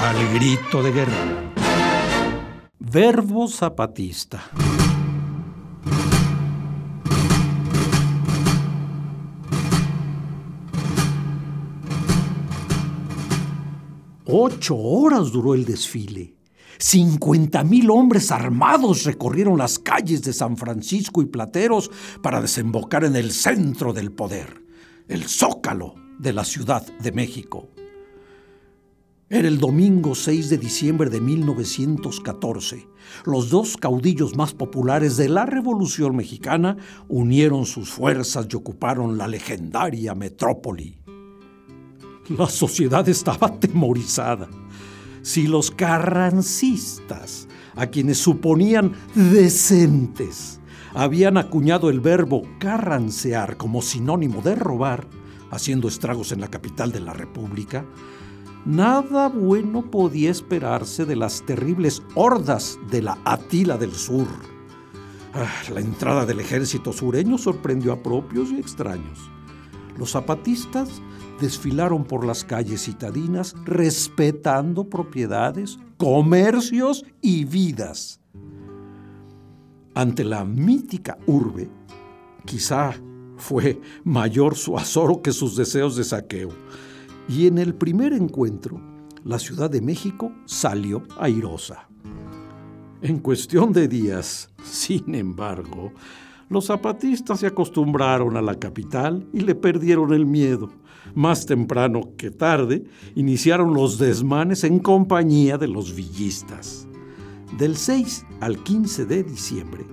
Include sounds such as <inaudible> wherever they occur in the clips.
Al grito de guerra. Verbo zapatista. Ocho horas duró el desfile. 50 mil hombres armados recorrieron las calles de San Francisco y Plateros para desembocar en el centro del poder, el zócalo de la Ciudad de México. Era el domingo 6 de diciembre de 1914. Los dos caudillos más populares de la Revolución Mexicana unieron sus fuerzas y ocuparon la legendaria metrópoli. La sociedad estaba atemorizada si los carrancistas, a quienes suponían decentes, habían acuñado el verbo carrancear como sinónimo de robar, haciendo estragos en la capital de la República, nada bueno podía esperarse de las terribles hordas de la Atila del Sur. Ah, la entrada del ejército sureño sorprendió a propios y extraños. Los zapatistas desfilaron por las calles citadinas respetando propiedades, comercios y vidas. Ante la mítica urbe, quizá fue mayor su azoro que sus deseos de saqueo. Y en el primer encuentro, la Ciudad de México salió airosa. En cuestión de días, sin embargo, los zapatistas se acostumbraron a la capital y le perdieron el miedo. Más temprano que tarde, iniciaron los desmanes en compañía de los villistas. Del 6 al 15 de diciembre,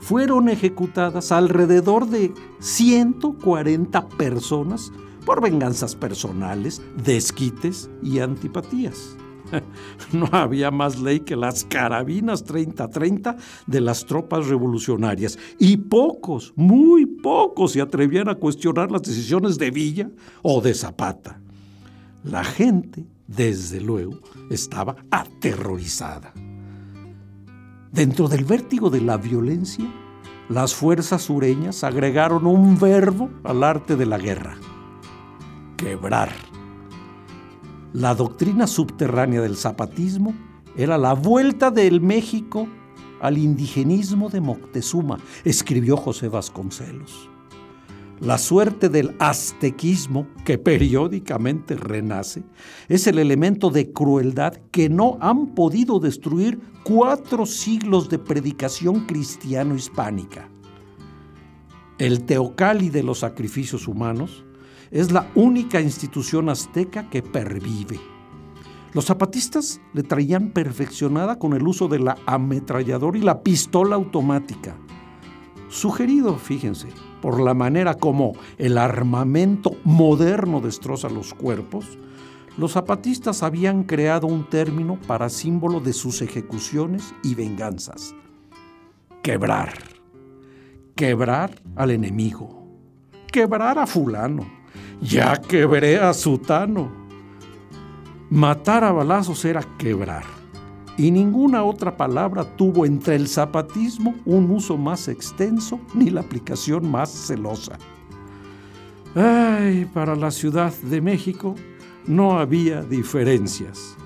fueron ejecutadas alrededor de 140 personas por venganzas personales, desquites y antipatías. <laughs> No había más ley que las carabinas 30-30 de las tropas revolucionarias y pocos, muy pocos se atrevían a cuestionar las decisiones de Villa o de Zapata. La gente, desde luego, estaba aterrorizada. Dentro del vértigo de la violencia, las fuerzas sureñas agregaron un verbo al arte de la guerra, quebrar. La doctrina subterránea del zapatismo era la vuelta del México al indigenismo de Moctezuma, escribió José Vasconcelos. La suerte del aztequismo, que periódicamente renace, es el elemento de crueldad que no han podido destruir cuatro siglos de predicación cristiano-hispánica. El teocali de los sacrificios humanos es la única institución azteca que pervive. Los zapatistas le traían perfeccionada con el uso de la ametralladora y la pistola automática. Sugerido, fíjense, por la manera como el armamento moderno destroza los cuerpos, los zapatistas habían creado un término para símbolo de sus ejecuciones y venganzas. Quebrar. Quebrar al enemigo. Quebrar a fulano ya quebré a Sutano. Matar a balazos era quebrar, y ninguna otra palabra tuvo entre el zapatismo un uso más extenso ni la aplicación más celosa. Ay, para la Ciudad de México no había diferencias.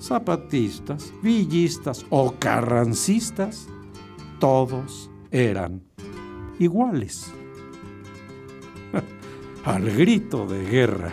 Zapatistas, villistas o carrancistas, todos eran iguales <laughs> al grito de guerra.